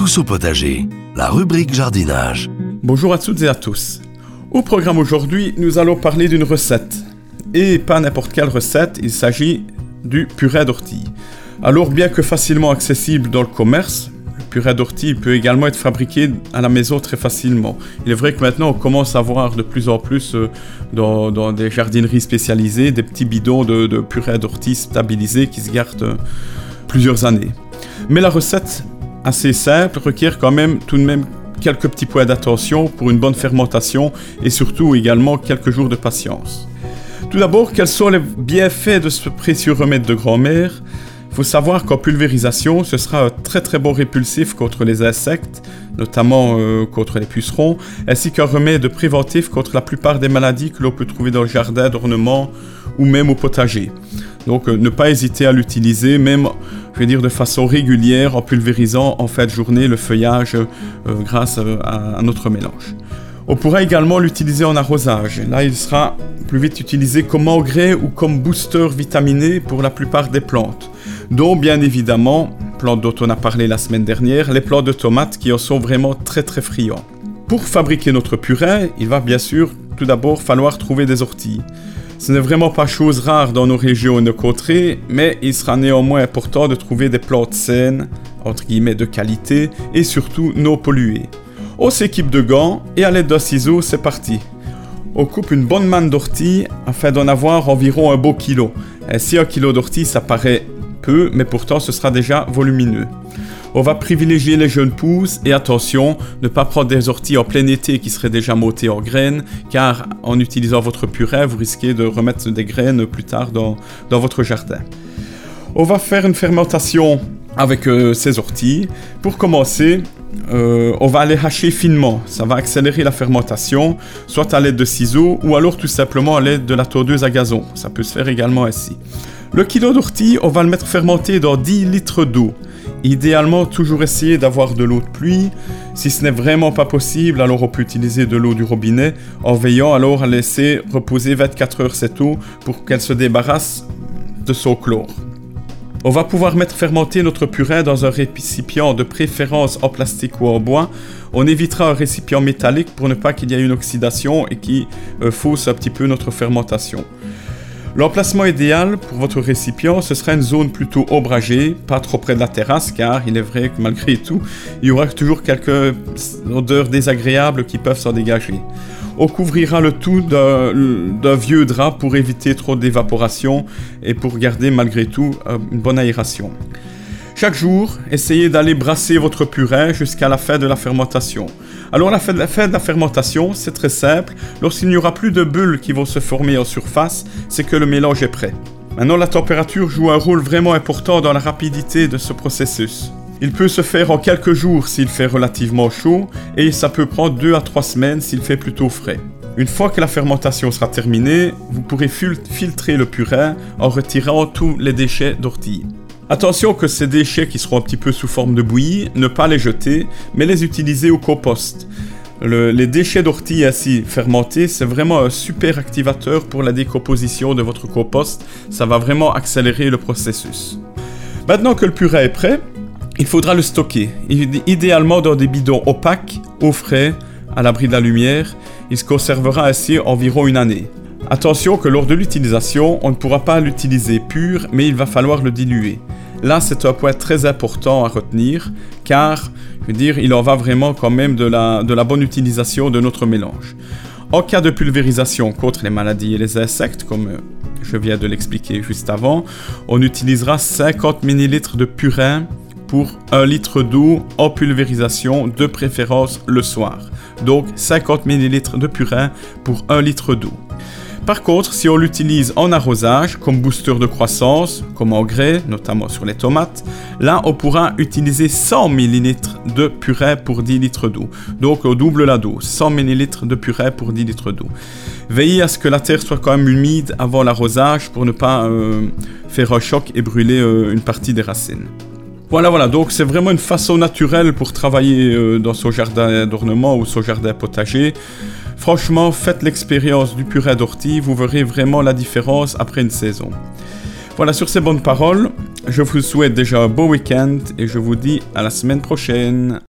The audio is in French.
Tous au potager, la rubrique jardinage. Bonjour à toutes et à tous. Au programme aujourd'hui, nous allons parler d'une recette. Et pas n'importe quelle recette, il s'agit du purée d'ortie. Alors bien que facilement accessible dans le commerce, le purée d'ortie peut également être fabriqué à la maison très facilement. Il est vrai que maintenant on commence à voir de plus en plus euh, dans, des jardineries spécialisées des petits bidons de, purée d'ortie stabilisés qui se gardent euh, plusieurs années. Mais la recette assez simple requiert quand même tout de même quelques petits points d'attention pour une bonne fermentation et surtout également quelques jours de patience. Tout d'abord, quels sont les bienfaits de ce précieux remède de grand-mère? Il faut savoir qu'en pulvérisation, ce sera un très très bon répulsif contre les insectes, notamment euh, contre les pucerons, ainsi qu'un remède préventif contre la plupart des maladies que l'on peut trouver dans le jardin d'ornement ou même au potager. Donc euh, ne pas hésiter à l'utiliser, même je vais dire de façon régulière, en pulvérisant en fin de journée le feuillage euh, grâce euh, à, notre mélange. On pourra également l'utiliser en arrosage. Là, il sera plus vite utilisé comme engrais ou comme booster vitaminé pour la plupart des plantes, dont bien évidemment, plantes dont on a parlé la semaine dernière, les plantes de tomates qui en sont vraiment très très friands. Pour fabriquer notre purée, il va bien sûr tout d'abord falloir trouver des orties. Ce n'est vraiment pas chose rare dans nos régions et nos contrées, mais il sera néanmoins important de trouver des plantes saines, entre guillemets de qualité, et surtout non polluées. On s'équipe de gants et à l'aide d'un ciseau, c'est parti. On coupe une bonne manne d'ortie afin d'en avoir environ un beau kilo. Ainsi, un kilo d'ortie, ça paraît peu, mais pourtant ce sera déjà volumineux. On va privilégier les jeunes pousses et attention, ne pas prendre des orties en plein été qui seraient déjà montées en graines, car en utilisant votre purée, vous risquez de remettre des graines plus tard dans, votre jardin. On va faire une fermentation avec euh, ces orties. Pour commencer, euh, on va les hacher finement. Ça va accélérer la fermentation, soit à l'aide de ciseaux ou alors tout simplement à l'aide de la tondeuse à gazon. Ça peut se faire également ainsi. Le kilo d'ortie, on va le mettre fermenter dans 10 litres d'eau. Idéalement, toujours essayer d'avoir de l'eau de pluie. Si ce n'est vraiment pas possible, alors on peut utiliser de l'eau du robinet en veillant alors à laisser reposer 24 heures cette eau pour qu'elle se débarrasse de son chlore. On va pouvoir mettre fermenter notre purée dans un récipient de préférence en plastique ou en bois. On évitera un récipient métallique pour ne pas qu'il y ait une oxydation et qui euh, fausse un petit peu notre fermentation. L'emplacement idéal pour votre récipient, ce sera une zone plutôt ombragée, pas trop près de la terrasse, car il est vrai que malgré tout, il y aura toujours quelques odeurs désagréables qui peuvent s'en dégager. On couvrira le tout d'un vieux drap pour éviter trop d'évaporation et pour garder malgré tout euh, une bonne aération. Chaque jour, essayez d'aller brasser votre purée jusqu'à la fin de la fermentation. Alors la fin, de la fermentation, c'est très simple. Lorsqu'il n'y aura plus de bulles qui vont se former en surface, c'est que le mélange est prêt. Maintenant, la température joue un rôle vraiment important dans la rapidité de ce processus. Il peut se faire en quelques jours s'il fait relativement chaud et ça peut prendre 2 à 3 semaines s'il fait plutôt frais. Une fois que la fermentation sera terminée, vous pourrez filtrer le purin en retirant tous les déchets d'ortie. Attention que ces déchets qui seront un petit peu sous forme de bouillie, ne pas les jeter, mais les utiliser au compost. les déchets d'ortie ainsi fermentés, c'est vraiment un super activateur pour la décomposition de votre compost. Ça va vraiment accélérer le processus. Maintenant que le purée est prêt, il faudra le stocker. Idéalement dans des bidons opaques, au frais, à l'abri de la lumière. Il se conservera ainsi environ une année. Attention que lors de l'utilisation, on ne pourra pas l'utiliser pur, mais il va falloir le diluer. Là, c'est un point très important à retenir, car, je veux dire, il en va vraiment quand même de la, bonne utilisation de notre mélange. En cas de pulvérisation contre les maladies et les insectes, comme je viens de l'expliquer juste avant, on utilisera 50 ml de purin pour 1 litre d'eau en pulvérisation, de préférence le soir. Donc 50 ml de purin pour 1 litre d'eau. Par contre, si on l'utilise en arrosage, comme booster de croissance, comme engrais, notamment sur les tomates, là on pourra utiliser 100 ml de purée pour 10 litres d'eau. Donc on double la dose, 100 ml de purée pour 10 litres d'eau. Veillez à ce que la terre soit quand même humide avant l'arrosage pour ne pas euh, faire un choc et brûler euh, une partie des racines. Voilà, voilà, donc c'est vraiment une façon naturelle pour travailler euh, dans son jardin d'ornement ou son jardin potager. Franchement, faites l'expérience du purée d'ortie, vous verrez vraiment la différence après une saison. Voilà, sur ces bonnes paroles, je vous souhaite déjà un beau week-end et je vous dis à la semaine prochaine.